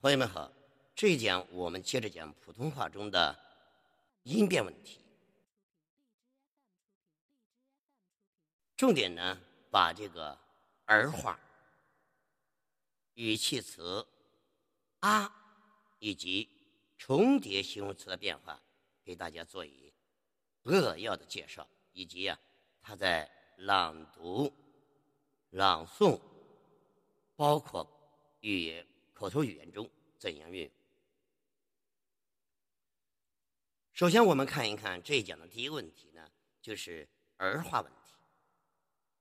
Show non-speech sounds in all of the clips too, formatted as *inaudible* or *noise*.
朋友们好，这一讲我们接着讲普通话中的音变问题，重点呢把这个儿化、语气词啊以及重叠形容词的变化给大家做一扼要的介绍，以及啊它在朗读、朗诵，包括语言。口头语言中怎样运用？首先，我们看一看这一讲的第一个问题呢，就是儿化问题。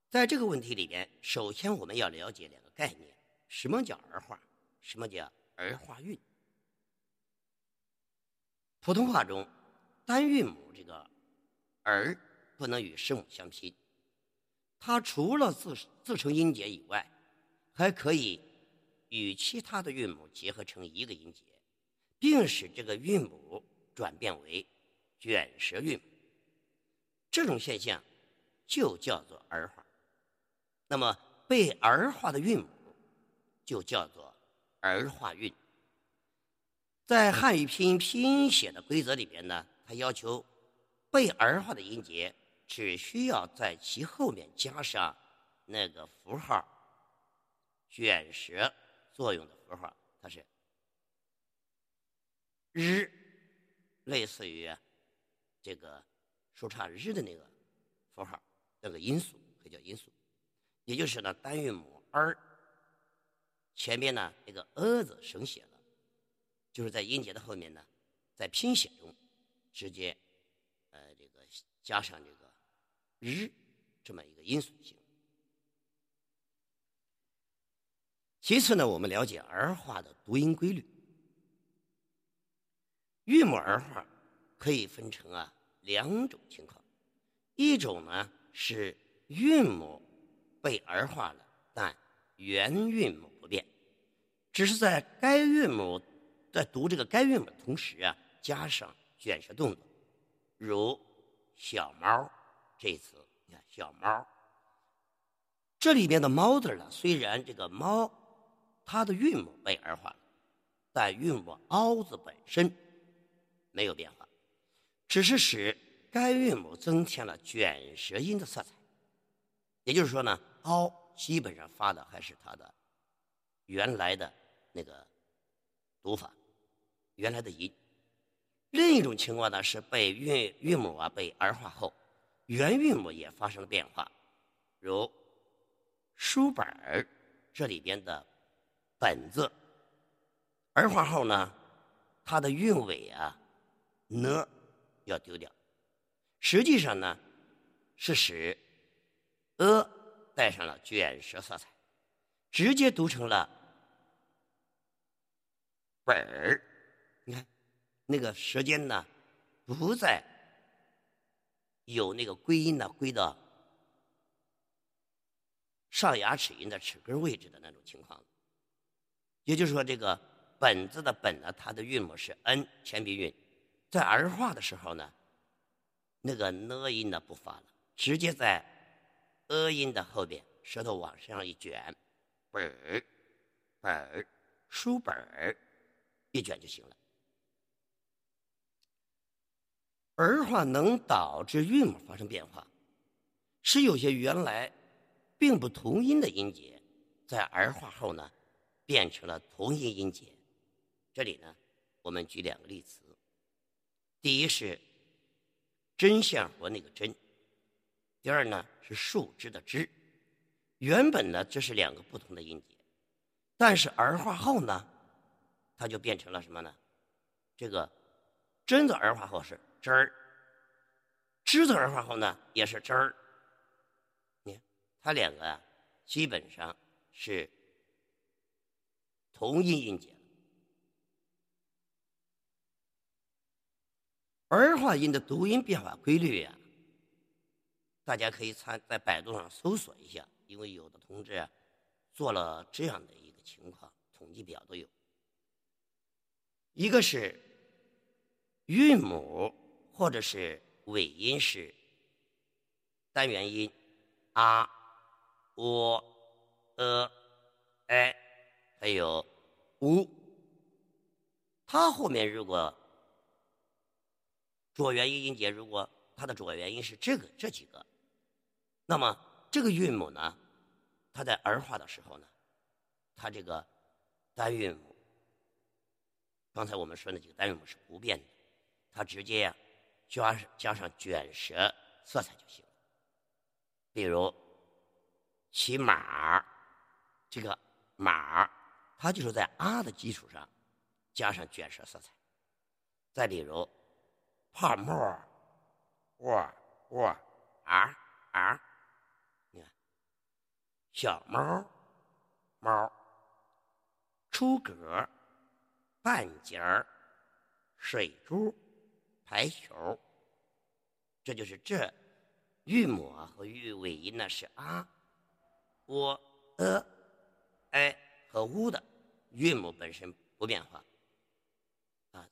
在这个问题里边，首先我们要了解两个概念：什么叫儿化？什么叫儿化韵？普通话中，单韵母这个“儿”不能与声母相拼，它除了自自成音节以外，还可以。与其他的韵母结合成一个音节，并使这个韵母转变为卷舌韵母，这种现象就叫做儿化。那么被儿化的韵母就叫做儿化韵。在汉语拼音拼音写的规则里边呢，它要求被儿化的音节只需要在其后面加上那个符号卷舌。作用的符号，它是日，类似于这个说唱日的那个符号，那个音素可以叫音素，也就是呢单韵母儿前边呢那个呃字省写了，就是在音节的后面呢，在拼写中直接呃这个加上这个日这么一个音素性。其次呢，我们了解儿化的读音规律。韵母儿化可以分成啊两种情况，一种呢是韵母被儿化了，但原韵母不变，只是在该韵母在读这个该韵母的同时啊，加上卷舌动作，如“小猫”这一词，你看“小猫”，这里边的“猫”字呢，虽然这个“猫”。它的韵母被儿化了，但韵母“凹”字本身没有变化，只是使该韵母增添了卷舌音的色彩。也就是说呢，“凹”基本上发的还是它的原来的那个读法，原来的音。另一种情况呢，是被韵韵母啊被儿化后，原韵母也发生了变化，如书本儿这里边的。本字儿化后呢，它的韵尾啊，呢要丢掉。实际上呢，是使呃带上了卷舌色彩，直接读成了本儿。你看，那个舌尖呢，不再有那个归音呢，归到上牙齿龈的齿根位置的那种情况。也就是说，这个“本”字的“本”呢，它的韵母是 n 前鼻韵，在儿化的时候呢，那个呢音呢不发了，直接在呃音的后边，舌头往上一卷，本儿，本儿，书本儿，一卷就行了。儿化能导致韵母发生变化，使有些原来并不同音的音节，在儿化后呢。变成了同音音节。这里呢，我们举两个例词。第一是针线活那个针，第二呢是树枝的枝。原本呢这是两个不同的音节，但是儿化后呢，它就变成了什么呢？这个真的儿化后是枝儿，枝的儿化后呢也是枝儿。你看，它两个啊，基本上是。同音音节儿化音的读音变化规律呀，大家可以参在百度上搜索一下，因为有的同志做了这样的一个情况，统计表都有。一个是韵母或者是尾音是单元音啊、喔、呃、哎。还有 u 它后面如果浊元音音节，如果它的浊元音是这个这几个，那么这个韵母呢，它在儿化的时候呢，它这个单韵母，刚才我们说那几个单韵母是不变的，它直接呀加加上卷舌色彩就行了。比如骑马，这个马，它就是在啊的基础上。加上卷舌色彩，再比如泡沫窝窝啊啊，你看小猫猫出格半截儿水珠排球，这就是这韵母啊和韵尾音呢是啊、喔、呃、哎。和乌的韵母本身不变化。啊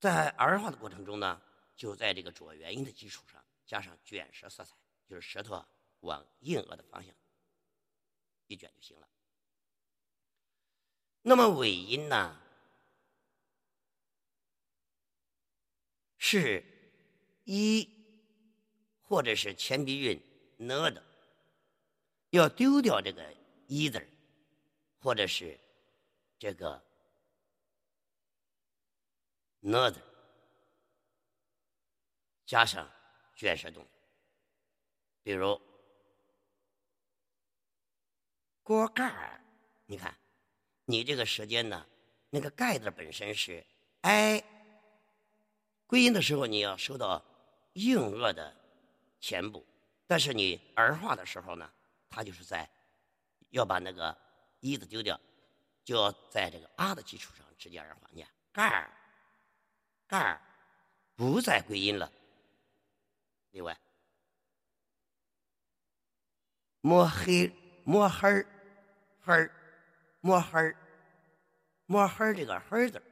在儿化的过程中呢，就在这个主要元音的基础上加上卷舌色彩，就是舌头往硬腭的方向一卷就行了。那么尾音呢，是一或者是前鼻韵呢的，要丢掉这个一字或者是这个。another 加上卷舌动作，比如锅盖儿，你看，你这个舌尖呢，那个盖字本身是 i，归音的时候你要收到硬腭的前部，但是你儿化的时候呢，它就是在要把那个一字丢掉，就要在这个啊的基础上直接而化念盖儿。盖儿不再归音了。另外，摸黑摸黑儿黑儿摸黑儿摸黑儿这个黑字，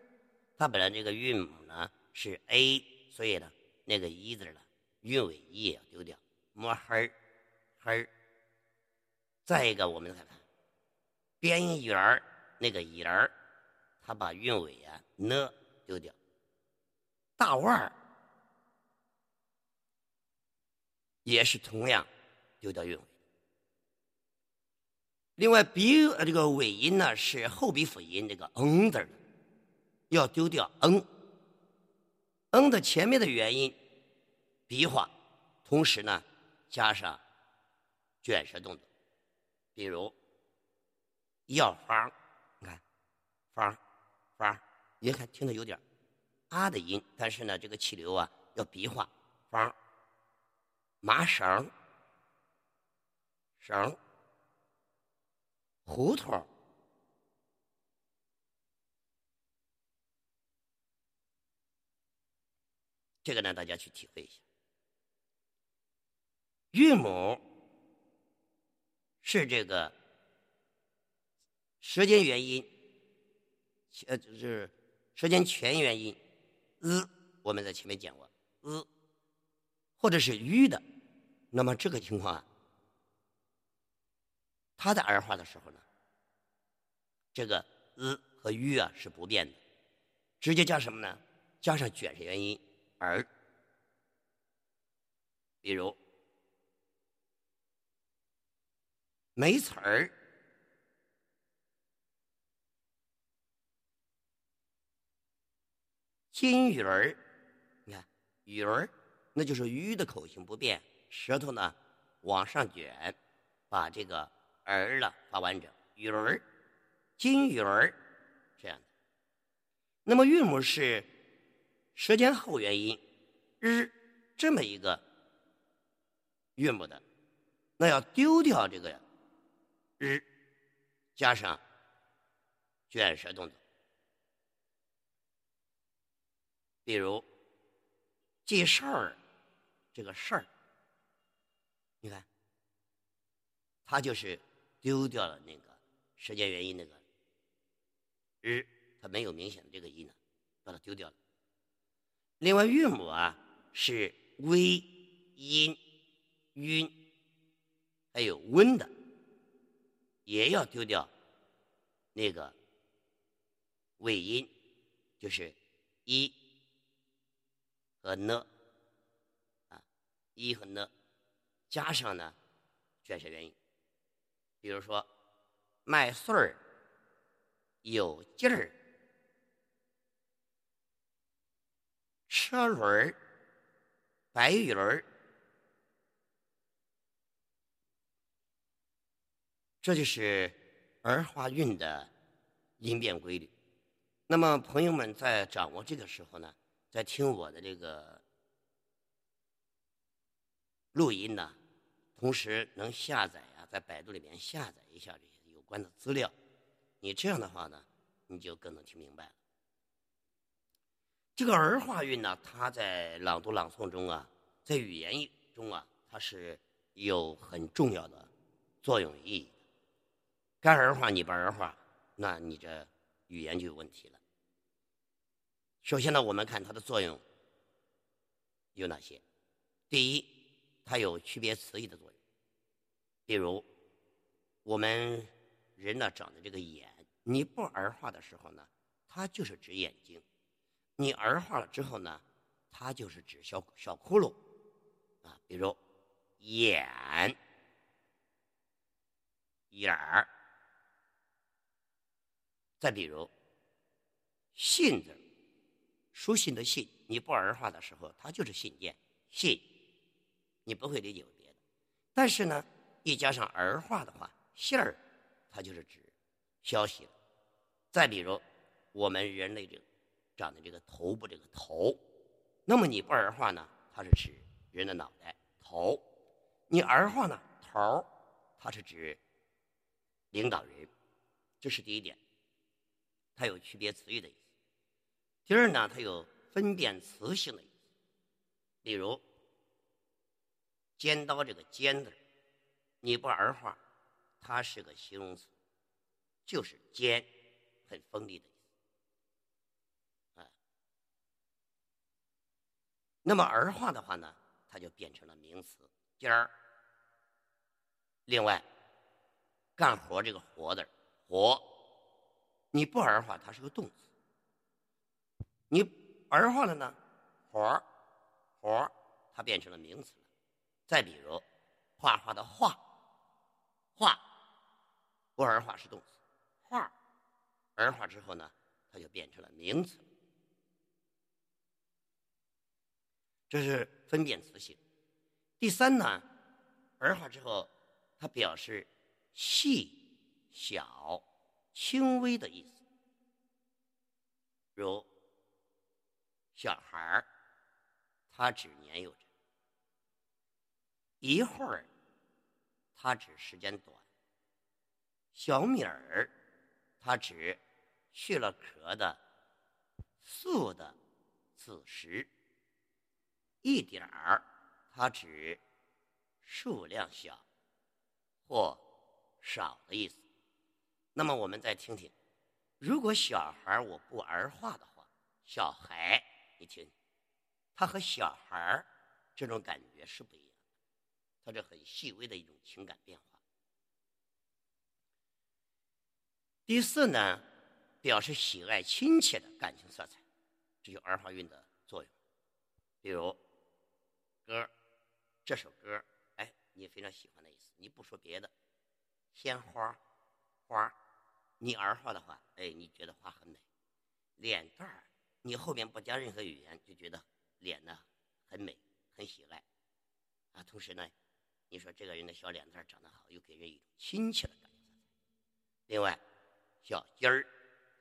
它本来这个韵母呢是 a，所以呢那个一字呢韵尾一也要丢掉。摸黑儿黑儿。再一个，我们看看边缘儿那个眼儿，它把韵尾啊呢丢掉。大腕儿也是同样丢掉韵尾。另外，鼻呃这个尾音呢是后鼻辅音这个嗯字的，要丢掉嗯。嗯的前面的元音鼻化，同时呢加上卷舌动作，比如药方，你看方方，你看听着有点。啊的音，但是呢，这个气流啊要鼻化，方麻绳绳胡同这个呢，大家去体会一下。韵母是这个舌尖元音，呃，就是舌尖前元音。呃，我们在前面讲过，呃，或者是吁的，那么这个情况啊，它在儿化的时候呢，这个呃和吁啊是不变的，直接加什么呢？加上卷舌元音儿，比如没词儿。金鱼儿，你看鱼儿，那就是鱼的口型不变，舌头呢往上卷，把这个儿了发完整。鱼儿，金鱼儿，这样的。那么韵母是舌尖后元音日这么一个韵母的，那要丢掉这个日，加上卷舌动作。比如记事儿，这个事儿，你看，它就是丢掉了那个时间原因那个日，它没有明显的这个音呢，把它丢掉了。另外韵母啊是微音晕，还有温的，也要丢掉那个尾音就是一和呢啊，一和呢加上呢卷舌元音。比如说，麦穗儿有劲儿，车轮儿，白云儿，这就是儿化韵的音变规律。那么，朋友们在掌握这个时候呢，在听我的这个录音呢，同时能下载啊，在百度里面下载一下这些有关的资料。你这样的话呢，你就更能听明白了。这个儿化韵呢，它在朗读朗诵中啊，在语言中啊，它是有很重要的作用意义。该儿化你不儿化，那你这语言就有问题了。首先呢，我们看它的作用有哪些？第一，它有区别词义的作用。比如，我们人呢长的这个眼，你不儿化的时候呢，它就是指眼睛；你儿化了之后呢，它就是指小小窟窿啊。比如眼、眼儿，再比如信字。书信的信，你不儿化的时候，它就是信件，信，你不会理解为别的。但是呢，一加上儿化的话，信儿，它就是指消息了。再比如，我们人类这个长的这个头部这个头，那么你不儿化呢，它是指人的脑袋头；你儿化呢，头，它是指领导人。这是第一点，它有区别词语的意思。第二呢，它有分辨词性的意思。例如，尖刀这个“尖”字，你不儿化，它是个形容词，就是尖，很锋利的意思。啊，那么儿化的话呢，它就变成了名词“尖儿”。另外，干活这个“活”字，“活”，你不儿化，它是个动词。你儿化了呢，活儿，活儿，它变成了名词了。再比如，画画的画，画，不儿化是动词，画，儿化之后呢，它就变成了名词。这是分辨词性。第三呢，儿化之后，它表示细小、轻微的意思，如。小孩儿，他指年幼者；一会儿，他指时间短；小米儿，他指去了壳的素的子时；一点儿，他指数量小或少的意思。那么，我们再听听，如果小孩我不儿化的话，小孩。你听，他和小孩这种感觉是不一样的，他这很细微的一种情感变化。第四呢，表示喜爱亲切的感情色彩，这就儿化韵的作用。比如歌这首歌哎，你非常喜欢的意思，你不说别的，鲜花花你儿化的话，哎，你觉得花很美，脸蛋儿。你后面不加任何语言，就觉得脸呢很美，很喜爱啊。同时呢，你说这个人的小脸蛋长得好，又给人一种亲切的感觉。另外，小鸡儿、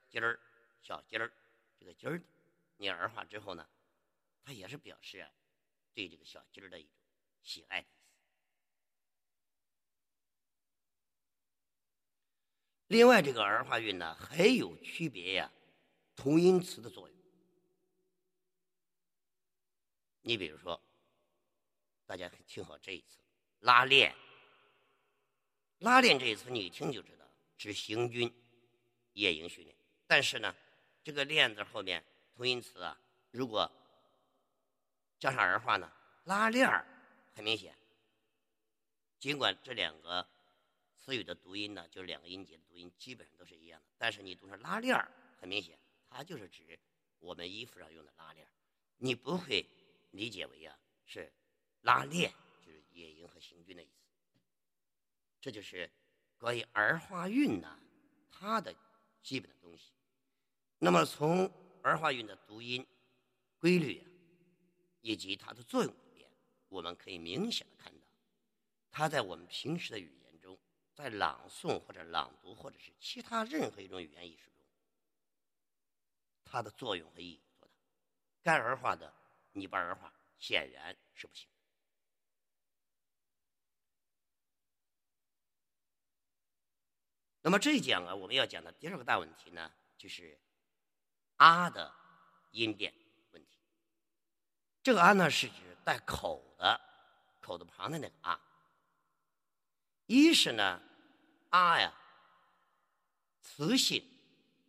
鸡儿、小鸡儿，这个鸡儿，你儿化之后呢，它也是表示对这个小鸡儿的一种喜爱。另外，这个儿化韵呢还有区别呀，同音词的作用。你比如说，大家听好这一次，拉练。拉练这一词，你一听就知道指行军、夜营训练。但是呢，这个“练”字后面同音词啊，如果加上儿化呢，拉链儿很明显。尽管这两个词语的读音呢，就是两个音节的读音基本上都是一样的，但是你读成拉链儿，很明显，它就是指我们衣服上用的拉链儿，你不会理解为啊是拉链，就是野营和行军的意思。这就是关于儿化韵呢，它的基本的东西。那么从儿化韵的读音规律啊，以及它的作用里面，我们可以明显的看到，它在我们平时的语言中，在朗诵或者朗读或者是其他任何一种语言艺术中，它的作用和意义有多大？该儿化的你不儿化，显然是不行。那么这一讲啊，我们要讲的第二个大问题呢，就是“啊”的音变问题。这个“啊”呢，是指带口的口字旁的那个“啊”。一是呢，“啊”呀，词性，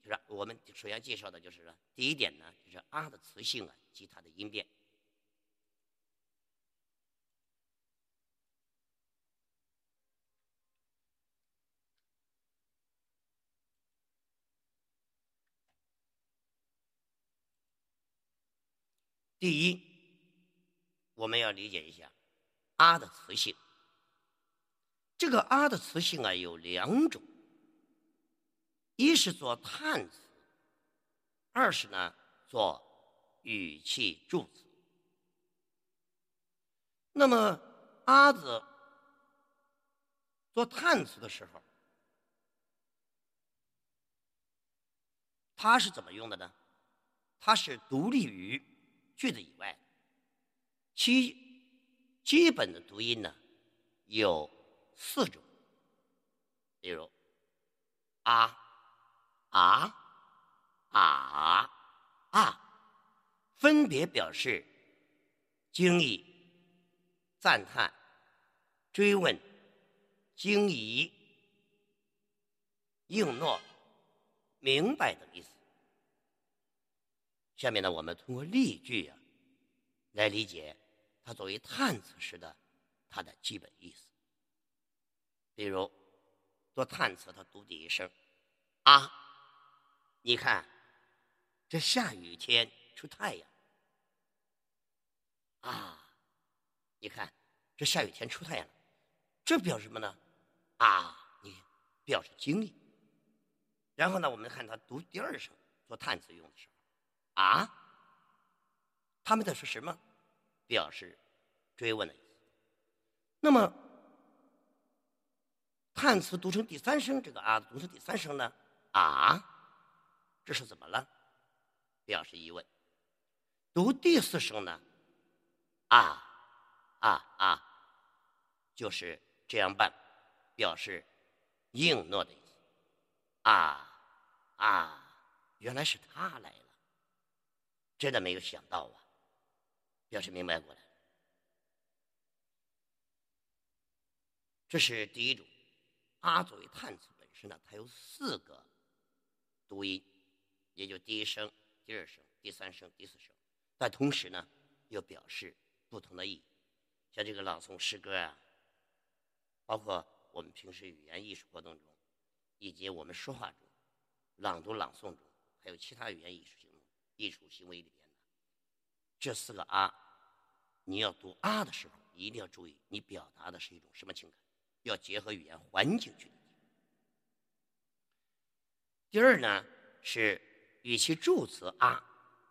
就是我们首先介绍的就是第一点呢，就是“啊”的词性啊及它的音变。第一，我们要理解一下“啊”的词性。这个“啊”的词性啊有两种，一是做叹词，二是呢做语气助词。那么“啊”字做叹词的时候，它是怎么用的呢？它是独立于。句子以外，其基本的读音呢有四种，比如啊、啊、啊、啊，分别表示惊异、赞叹、追问、惊疑、应诺、明白的意思。下面呢，我们通过例句啊，来理解它作为叹词时的它的基本意思。比如做叹词，它读第一声啊，你看这下雨天出太阳啊，你看这下雨天出太阳，这表示什么呢？啊，你表示经历。然后呢，我们看他读第二声做叹词用的时候。啊，他们在说什么？表示追问的意思。那么叹词读成第三声，这个啊读成第三声呢？啊，这是怎么了？表示疑问。读第四声呢？啊啊啊，就是这样办，表示应诺的意思。啊啊，原来是他来了。真的没有想到啊！表示明白过来，这是第一种。啊作为叹词本身呢，它有四个读音，也就第一声、第二声、第三声、第四声，但同时呢，又表示不同的意义。像这个朗诵诗歌啊，包括我们平时语言艺术活动中，以及我们说话中、朗读朗诵中，还有其他语言艺术行动。艺术行为里边的这四个啊，你要读啊的时候，一定要注意，你表达的是一种什么情感，要结合语言环境去理解。第二呢，是语气助词啊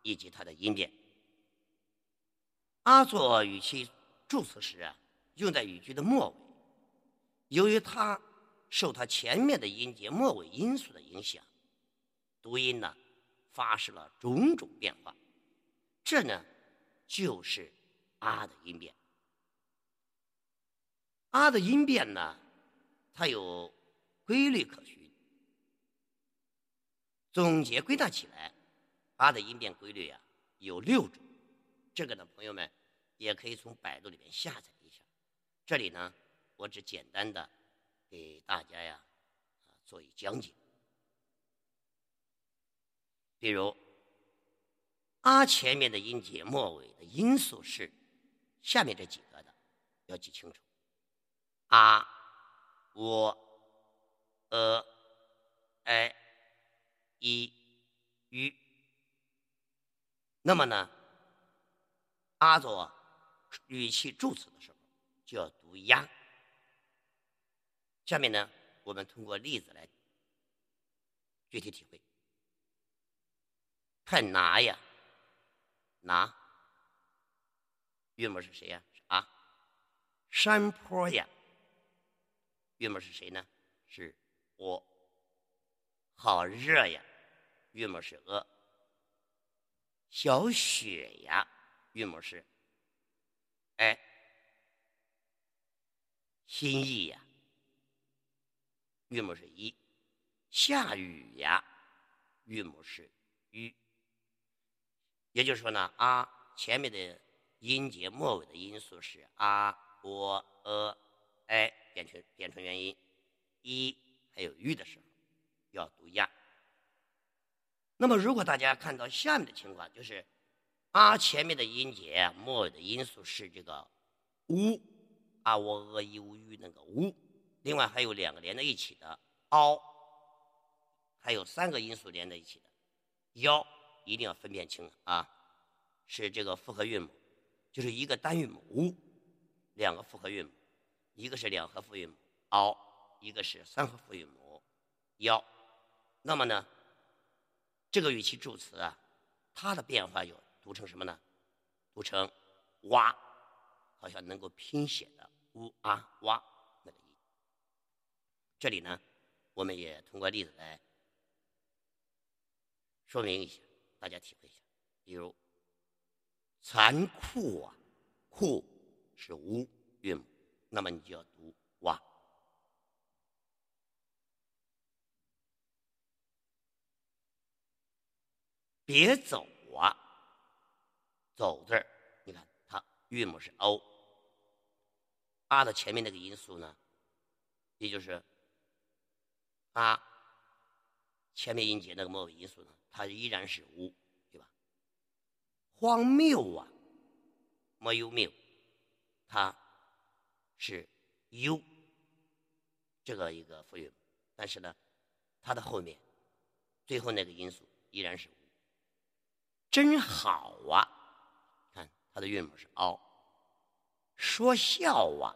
以及它的音变。啊做语气助词时啊，用在语句的末尾，由于它受它前面的音节末尾因素的影响，读音呢。发生了种种变化，这呢就是啊的音变。啊的音变呢，它有规律可循。总结归纳起来，啊的音变规律啊有六种。这个呢，朋友们也可以从百度里面下载一下。这里呢，我只简单的给大家呀啊做一讲解。比如，啊前面的音节末尾的因素是下面这几个的，要记清楚。啊、我、呃、哎、一、与。那么呢，阿佐语气助词的时候就要读呀。下面呢，我们通过例子来具体体会。看拿呀，拿，韵母是谁呀？啊。山坡呀，韵母是谁呢？是我。好热呀，韵母是呃。小雪呀，韵母是哎。心意呀，韵母是一。下雨呀，韵母是雨。也就是说呢，啊前面的音节末尾的音素是啊、喔、呃、哎，变成变成元音，一还有玉的时候要读呀。那么如果大家看到下面的情况，就是啊前面的音节末尾的音素是这个乌，啊喔呃一乌那个乌，另外还有两个连在一起的凹，还有三个音素连在一起的幺。一定要分辨清啊，是这个复合韵母，就是一个单韵母乌，两个复合韵母，一个是两合复韵母凹，一个是三合复韵母幺。那么呢，这个语气助词啊，它的变化有读成什么呢？读成哇，好像能够拼写的乌啊哇那个音。这里呢，我们也通过例子来说明一下。大家体会一下，比如“残酷”啊，“酷”是无韵母，那么你就要读“哇”。别走啊，“走”字儿，你看它韵母是 o，啊的前面那个音素呢，也就是啊前面音节那个末尾音素呢。它依然是无，对吧？荒谬啊，没有谬，它是 u 这个一个复韵，但是呢，它的后面最后那个音素依然是。真好啊，看它的韵母是 o。说笑啊，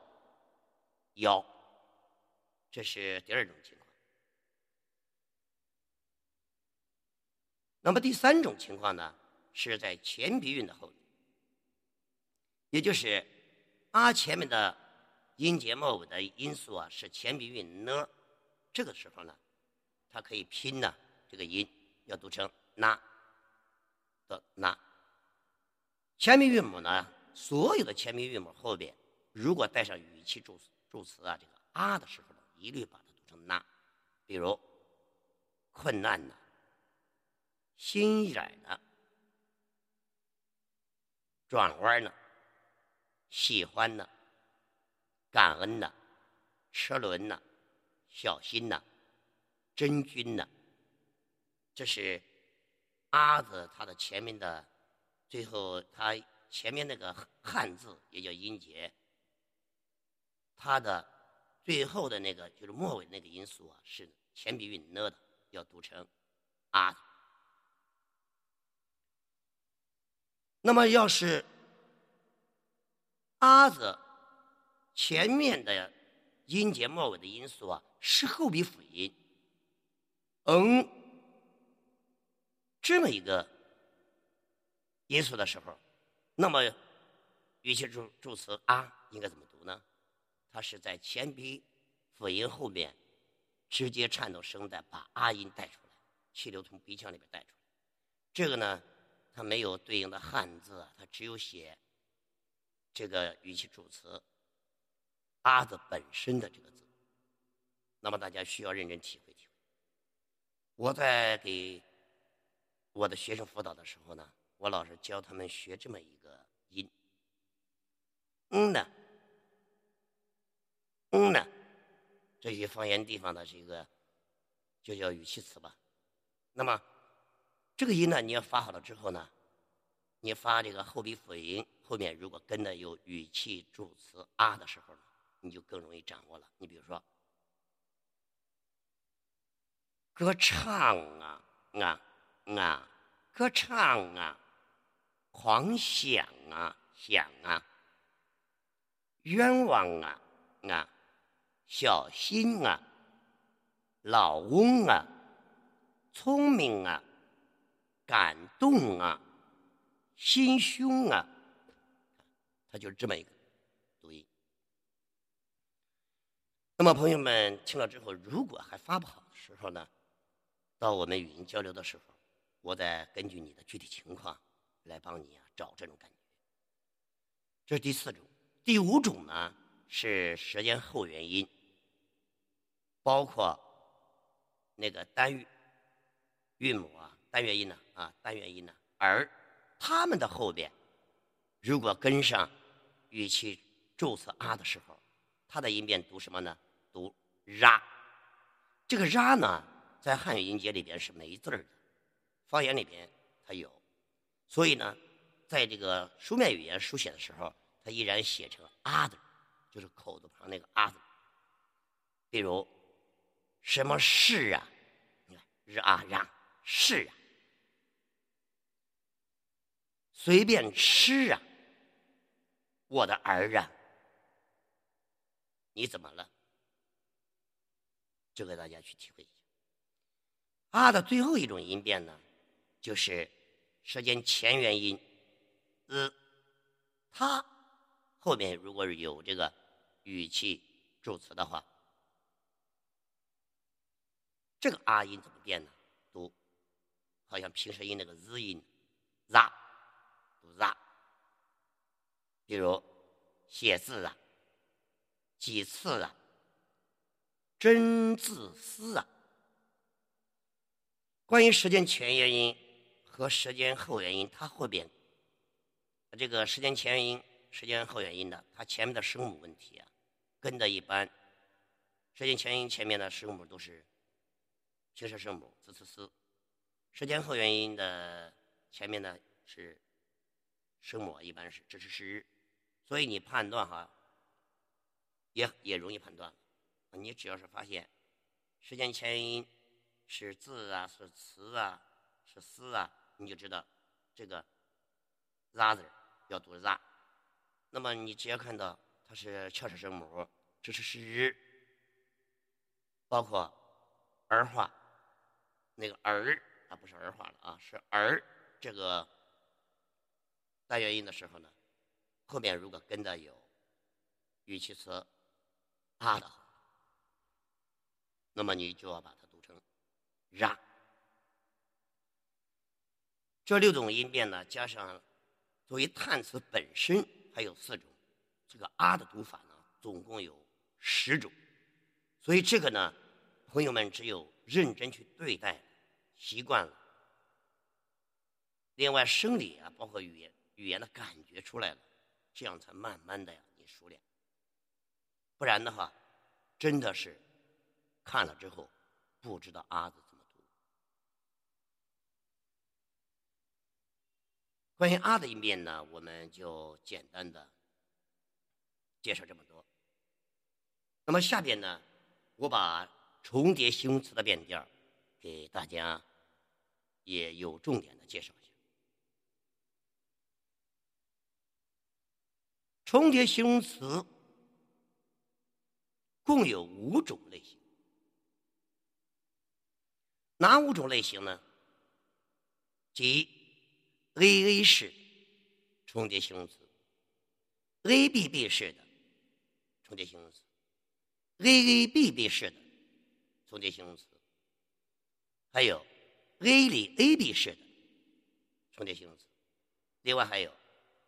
腰，这是第二种情况。那么第三种情况呢，是在前鼻韵的后面，也就是啊前面的音节末尾的音素啊是前鼻韵呢，这个时候呢，它可以拼呢这个音要读成那的那。前鼻韵母呢，所有的前鼻韵母后边如果带上语气助词助词啊这个啊的时候呢，一律把它读成那。比如困难呢。心眼呢，转弯呢，喜欢呢，感恩呢，车轮呢，小心呢，真君呢，这是阿字它的前面的最后，它前面那个汉字也叫音节，它的最后的那个就是末尾那个音素啊，是前鼻韵呢的，要读成阿。那么，要是“啊”字前面的音节末尾的音素啊是后鼻辅音，嗯，这么一个因素的时候，那么语气助助词“啊”应该怎么读呢？它是在前鼻辅音后面直接颤抖声带，把“啊”音带出来，气流从鼻腔里边带出来。这个呢？它没有对应的汉字，它只有写这个语气助词“啊”字本身的这个字。那么大家需要认真体会体会。我在给我的学生辅导的时候呢，我老是教他们学这么一个音，“嗯呢，嗯呢”，这些方言地方的这个就叫语气词吧。那么。这个音呢，你要发好了之后呢，你发这个后鼻辅音后面如果跟的有语气助词啊的时候呢，你就更容易掌握了。你比如说，歌唱啊啊啊，歌唱啊，狂想啊，想啊，冤枉啊啊，小心啊，老翁啊，聪明啊，感动啊，心胸啊，它就是这么一个读音。那么朋友们听了之后，如果还发不好的时候呢，到我们语音交流的时候，我再根据你的具体情况。来帮你啊找这种感觉，这是第四种。第五种呢是舌尖后元音，包括那个单韵韵母啊、单元音呢啊、单元音呢，而它们的后边如果跟上语气助词啊的时候，它的音变读什么呢？读 r。这个 r 呢，在汉语音节里边是没字儿的，方言里边它有。所以呢，在这个书面语言书写的时候，它依然写成啊的，就是口字旁那个啊。比如，什么是啊？你看日啊让是啊，随便吃啊，我的儿啊，你怎么了？就给大家去体会一下。啊的最后一种音变呢，就是。舌尖前元音，z，它后面如果有这个语气助词的话，这个啊音怎么变呢？读，好像平舌音那个 z 音，z，读 z。比如写字啊，几次啊，真自私啊。关于舌尖前元音。和舌尖后元音，它后边这个舌尖前元音、舌尖后元音的，它前面的声母问题啊，跟的一般。舌尖前元音前面的声母都是平舌声母 z、c、s，舌尖后元音的前面呢是声母，一般是 zh、ch、sh。所以你判断哈，也也容易判断。你只要是发现舌尖前元音是字啊，是词啊，是思啊。你就知道这个 “za” 字要读 “za”，那么你只要看到它是翘舌声母，这是是，包括儿化那个儿，它不是儿化了啊，是儿这个单元音的时候呢，后面如果跟的有语气词“啊”的，那么你就要把它读成 “ra”。这六种音变呢，加上作为叹词本身还有四种，这个啊的读法呢，总共有十种。所以这个呢，朋友们只有认真去对待，习惯了，另外生理啊，包括语言语言的感觉出来了，这样才慢慢的呀，你熟练。不然的话，真的是看了之后不知道啊字。关于“啊”的一面呢，我们就简单的介绍这么多。那么下边呢，我把重叠形容词的变调给大家也有重点的介绍一下。重叠形容词共有五种类型，哪五种类型呢？即 A A 式重叠形容词，A B B 式的重叠形容词，A A B B 式的重叠形容词，还有 A 里 A B 式的重叠形容词，另外还有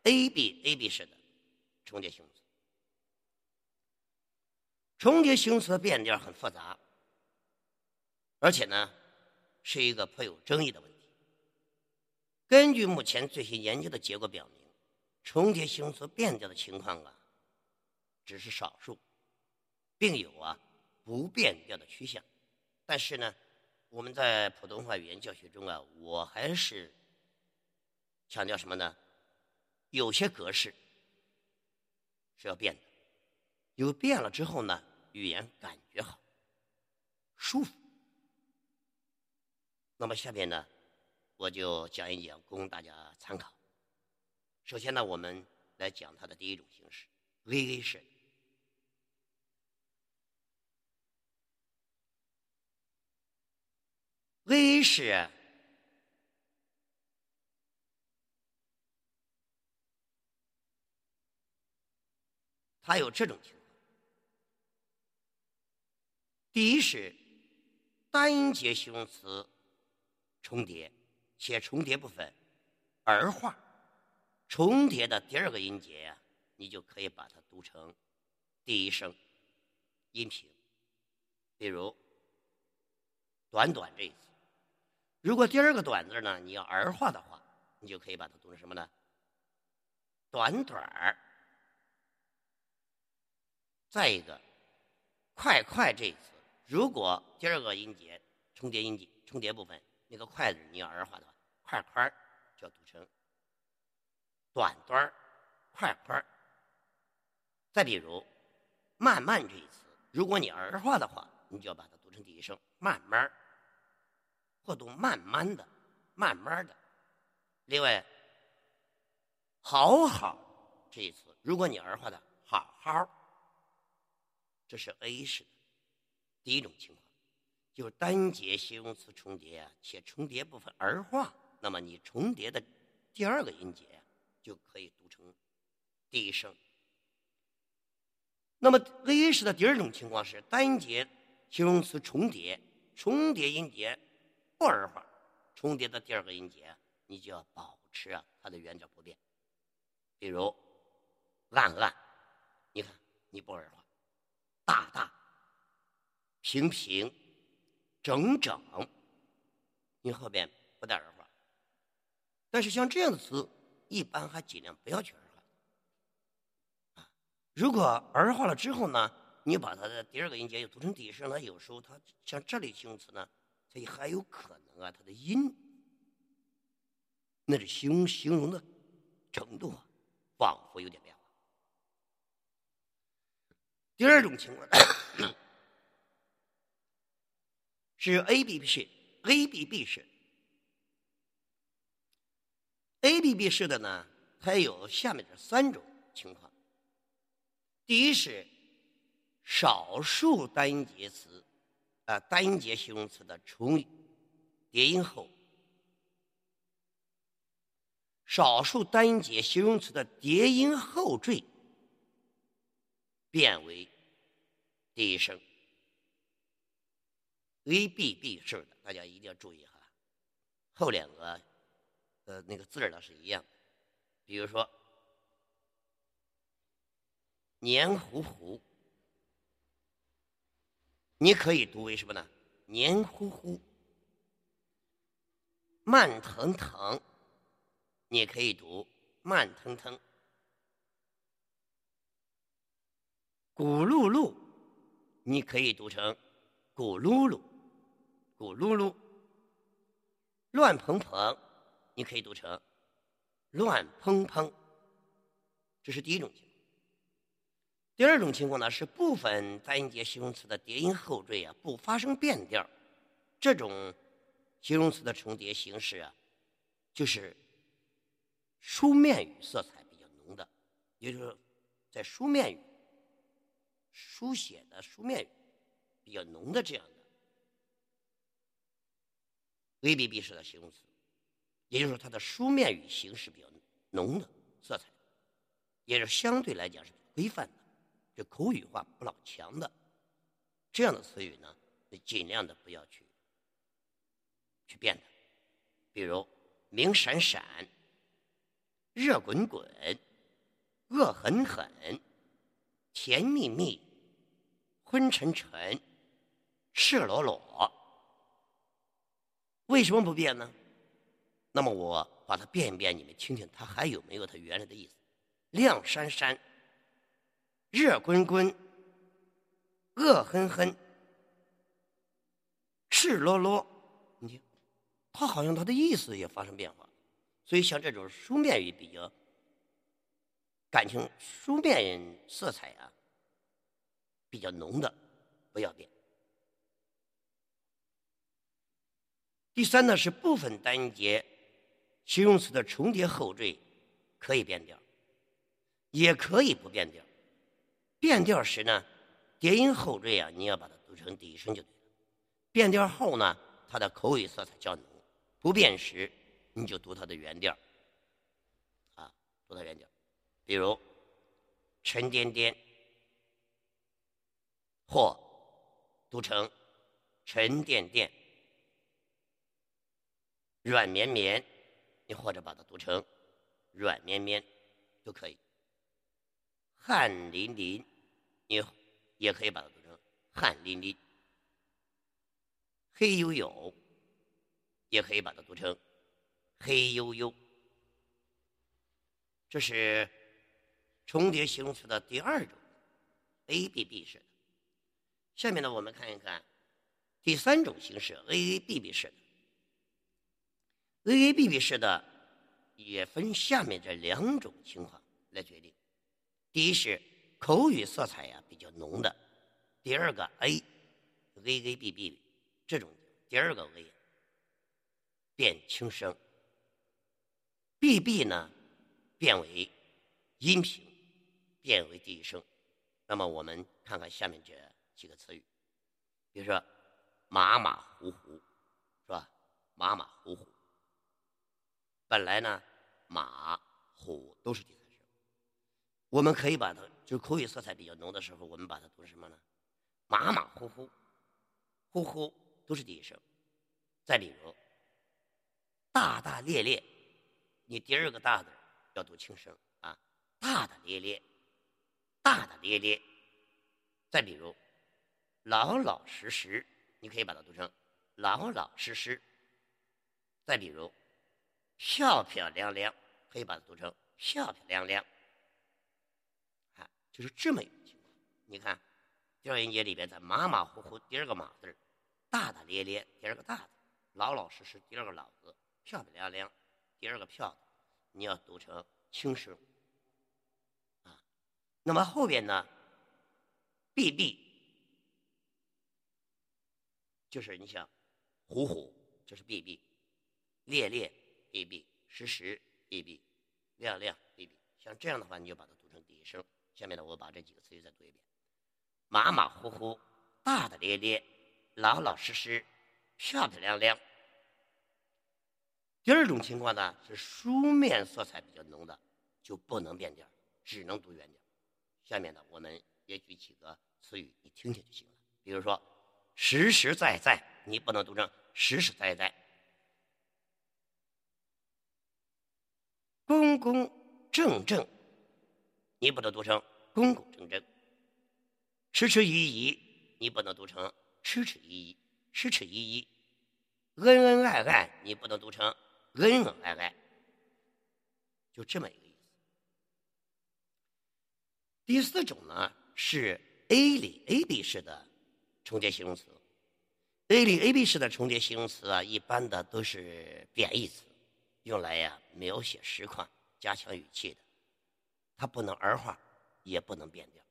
A B A B 式的重叠形容词。重叠形容词的变调很复杂，而且呢，是一个颇有争议的问题。根据目前最新研究的结果表明，重叠形容词变调的情况啊，只是少数，并有啊不变调的趋向。但是呢，我们在普通话语言教学中啊，我还是强调什么呢？有些格式是要变的，有变了之后呢，语言感觉好、舒服。那么下面呢？我就讲一讲，供大家参考。首先呢，我们来讲它的第一种形式，V A 式。V A 式，它有这种情况：第一是单音节形容词重叠，且重叠部分儿化。重叠的第二个音节呀，你就可以把它读成第一声音平。比如“短短”这一次，如果第二个“短”字呢，你要儿化的话，你就可以把它读成什么呢？“短短儿”。再一个，“快快”这一次，如果第二个音节重叠音节重叠部分那个“快”字你要儿化的话，“快快”就要读成。短短快快再比如“慢慢”这一词，如果你儿化的话，你就要把它读成第一声“慢慢”，或读“慢慢的”“慢慢的”。另外，“好好”这一词，如果你儿化的“好好”，这是 A 式的第一种情况，就是单节形容词重叠啊，且重叠部分儿化，那么你重叠的第二个音节。就可以读成第一声。那么 A 式的第二种情况是单音节形容词重叠，重叠音节不儿化，重叠的第二个音节你就要保持啊它的原调不变。比如暗暗，你看你不儿化，大大、平平、整整，你后边不带儿化。但是像这样的词。一般还尽量不要去儿化，啊，如果儿化了之后呢，你把它的第二个音节又读成第一声，它有时候它像这类形容词呢，它也还有可能啊，它的音，那是形形容的程度啊，仿佛有点变化。第二种情况 *coughs* 是 A B B 式，A B B 式。A B B 式的呢，它有下面这三种情况。第一是少数单音节词，啊，单音节形容词的重叠音后，少数单音节形容词的叠音后缀变为第一声。A B B 式的，大家一定要注意哈，后两个。呃，那个字儿呢是一样，比如说“黏糊糊”，你可以读为什么呢？“黏糊糊”，“慢腾腾”，你可以读“慢腾腾”，“咕噜噜”，你可以读成“咕噜噜”，“咕噜噜”，“乱蓬蓬”。你可以读成“乱砰砰”，这是第一种情况。第二种情况呢，是部分单音节形容词的叠音后缀啊不发生变调，这种形容词的重叠形式啊，就是书面语色彩比较浓的，也就是在书面语书写的书面语比较浓的这样的 VBB 式的形容词。也就是说，它的书面语形式比较浓的色彩，也是相对来讲是规范的，就口语化不老强的这样的词语呢，尽量的不要去去变它。比如明闪闪、热滚滚、恶狠狠、甜蜜蜜、昏沉沉、赤裸裸，为什么不变呢？那么我把它变一变，你们听听，它还有没有它原来的意思？亮闪闪、热滚滚、恶狠狠、赤裸裸，你听，它好像它的意思也发生变化。所以像这种书面语比较感情、书面色彩啊比较浓的，不要变。第三呢是部分单音节。形容词的重叠后缀可以变调，也可以不变调。变调时呢，叠音后缀啊，你要把它读成第一声就对了。变调后呢，它的口语色彩较浓。不变时，你就读它的原调，啊，读它原调。比如沉甸甸，或读成沉甸甸。软绵绵，你或者把它读成软绵绵，都可以。汗淋淋，你也可以把它读成汗淋淋。黑黝黝，也可以把它读成黑黝黝。这是重叠形容词的第二种，A B B 式的。下面呢，我们看一看第三种形式 A A B B 式的。A A B B 式的也分下面这两种情况来决定。第一是口语色彩呀比较浓的，第二个 A A A B B 这种第二个 A 变轻声，B B 呢变为音频，变为第一声。那么我们看看下面这几个词语，比如说马马虎虎，是吧？马马虎虎。本来呢，马、虎都是第三声，我们可以把它，就口语色彩比较浓的时候，我们把它读成什么呢？马马虎虎，呼呼都是第一声。再比如，大大咧咧，你第二个大字要读轻声啊，大大咧咧，大大咧咧。再比如，老老实实，你可以把它读成老老实实。再比如。漂漂亮亮，可以把它读成漂漂亮亮，啊，就是这么一个情况。你看，调音节里边，咱马马虎虎第二个马字大大咧咧第二个大字，老老实实第二个老字，漂漂亮亮第二个漂，你要读成轻声，啊，那么后边呢，b b，就是你想，虎虎，这是 b b，烈烈。Ab 实时 ab 亮亮 ab 像这样的话，你就把它读成第一声。下面呢，我把这几个词语再读一遍：马马虎虎、大大咧咧、老老实实、漂漂亮亮。第二种情况呢，是书面色彩比较浓的，就不能变调，只能读原调。下面呢，我们也举几个词语，你听听就行了。比如说，实实在在，你不能读成实实在在。公公正正，你不能读成公公正正；迟迟疑疑，你不能读成迟迟疑疑；迟迟疑疑，恩恩爱爱，你不能读成恩恩爱爱。就这么一个意思。第四种呢是 A 里 A B 式的重叠形容词。A 里 A B 式的重叠形容词啊，一般的都是贬义词。用来呀描写实况、加强语气的，它不能儿化，也不能变调，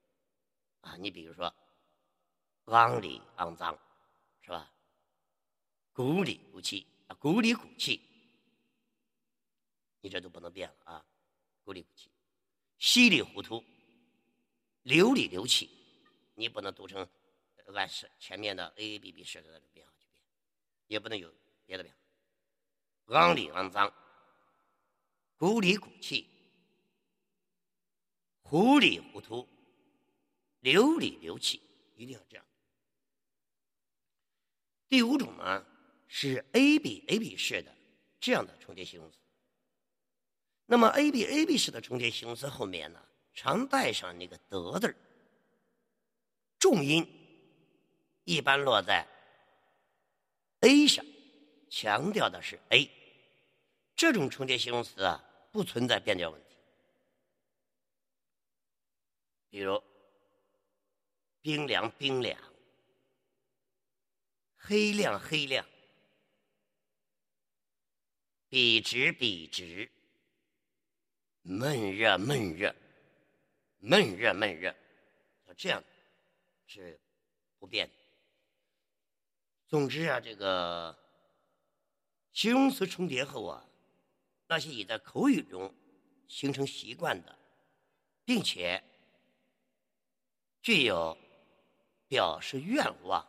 啊，你比如说，肮里肮脏，是吧？鼓里鼓气啊，鼓里鼓气，你这都不能变了啊，鼓里鼓气，稀里糊涂，流里流气，你不能读成按是前面的 A A B B 式的那种变化去变，也不能有别的变化。肮里肮脏，鼓里鼓气，糊里糊涂，流里流气，一定要这样。第五种呢是 A B A B 式的这样的重叠形容词。那么 A B A B 式的重叠形容词后面呢，常带上那个德字儿，重音一般落在 A 上，强调的是 A。这种重叠形容词啊，不存在变调问题。比如，冰凉冰凉，黑亮黑亮，笔直笔直，闷热闷热，闷热闷热，像这样是不变的。总之啊，这个形容词重叠后啊。那些已在口语中形成习惯的，并且具有表示愿望、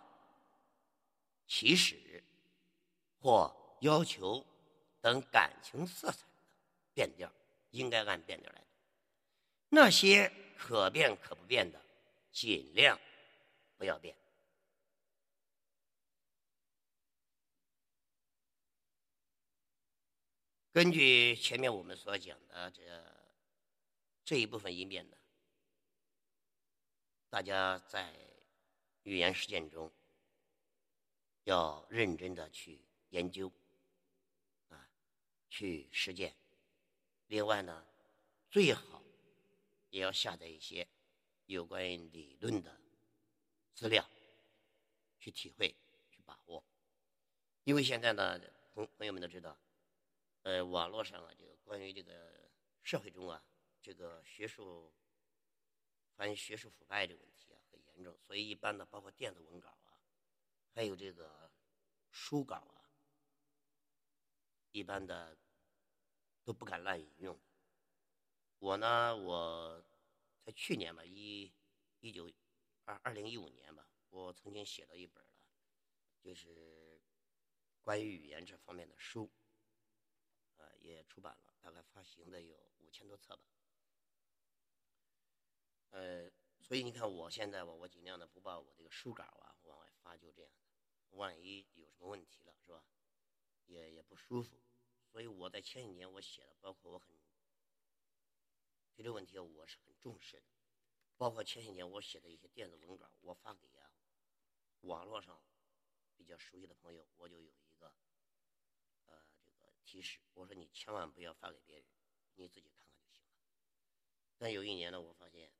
起始或要求等感情色彩的变调，应该按变调来。那些可变可不变的，尽量不要变。根据前面我们所讲的这这一部分音变呢，大家在语言实践中要认真的去研究啊，去实践。另外呢，最好也要下载一些有关于理论的资料，去体会、去把握。因为现在呢，朋朋友们都知道。呃，网络上啊，这个关于这个社会中啊，这个学术，反学术腐败这个问题啊，很严重。所以一般的，包括电子文稿啊，还有这个书稿啊，一般的都不敢滥引用。我呢，我在去年吧，一一九二二零一五年吧，我曾经写了一本了，就是关于语言这方面的书。也出版了，大概发行的有五千多册吧。呃，所以你看，我现在我我尽量的不把我这个书稿啊往外发，就这样的。万一有什么问题了，是吧？也也不舒服。所以我在前几年我写的，包括我很对这个问题我是很重视的。包括前几年我写的一些电子文稿，我发给啊网络上比较熟悉的朋友，我就有。提示我说：“你千万不要发给别人，你自己看看就行了。”但有一年呢，我发现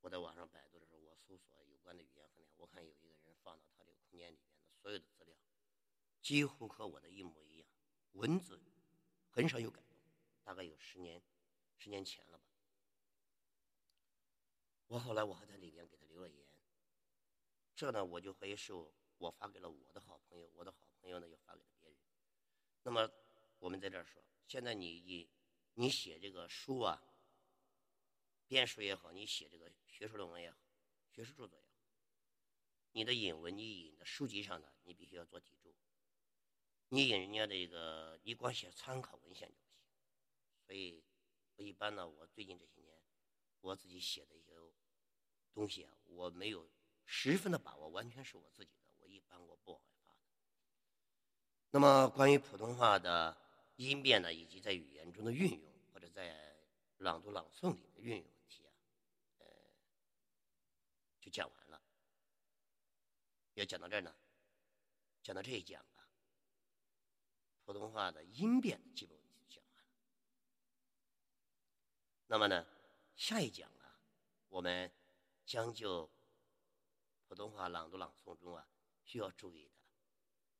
我在网上百度的时候，我搜索有关的语言分量，我看有一个人放到他这个空间里面的所有的资料，几乎和我的一模一样，文字很少有改动，大概有十年十年前了吧。我后来我还在里边给他留了言，这呢我就怀疑是我发给了我的好朋友，我的好朋友呢又发给了别人，那么。我们在这儿说，现在你你你写这个书啊，编书也好，你写这个学术论文也好，学术著作也好，你的引文你引的书籍上的，你必须要做题注。你引人家的一个，你光写参考文献就不行。所以，我一般呢，我最近这些年，我自己写的一些东西啊，我没有十分的把握，完全是我自己的，我一般我不往外发的。那么，关于普通话的。音变呢，以及在语言中的运用，或者在朗读朗诵里的运用问题啊，呃，就讲完了。要讲到这儿呢，讲到这一讲啊，普通话的音变的基本问题就讲完了。那么呢，下一讲啊，我们将就普通话朗读朗诵中啊需要注意的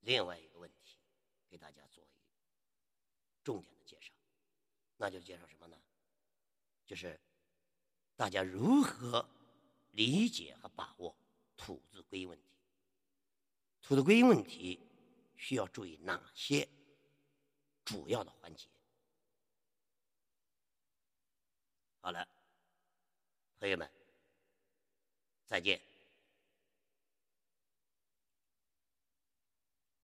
另外一个问题，给大家做一。重点的介绍，那就介绍什么呢？就是大家如何理解和把握土字归音问题。土字归音问题需要注意哪些主要的环节？好了，朋友们，再见。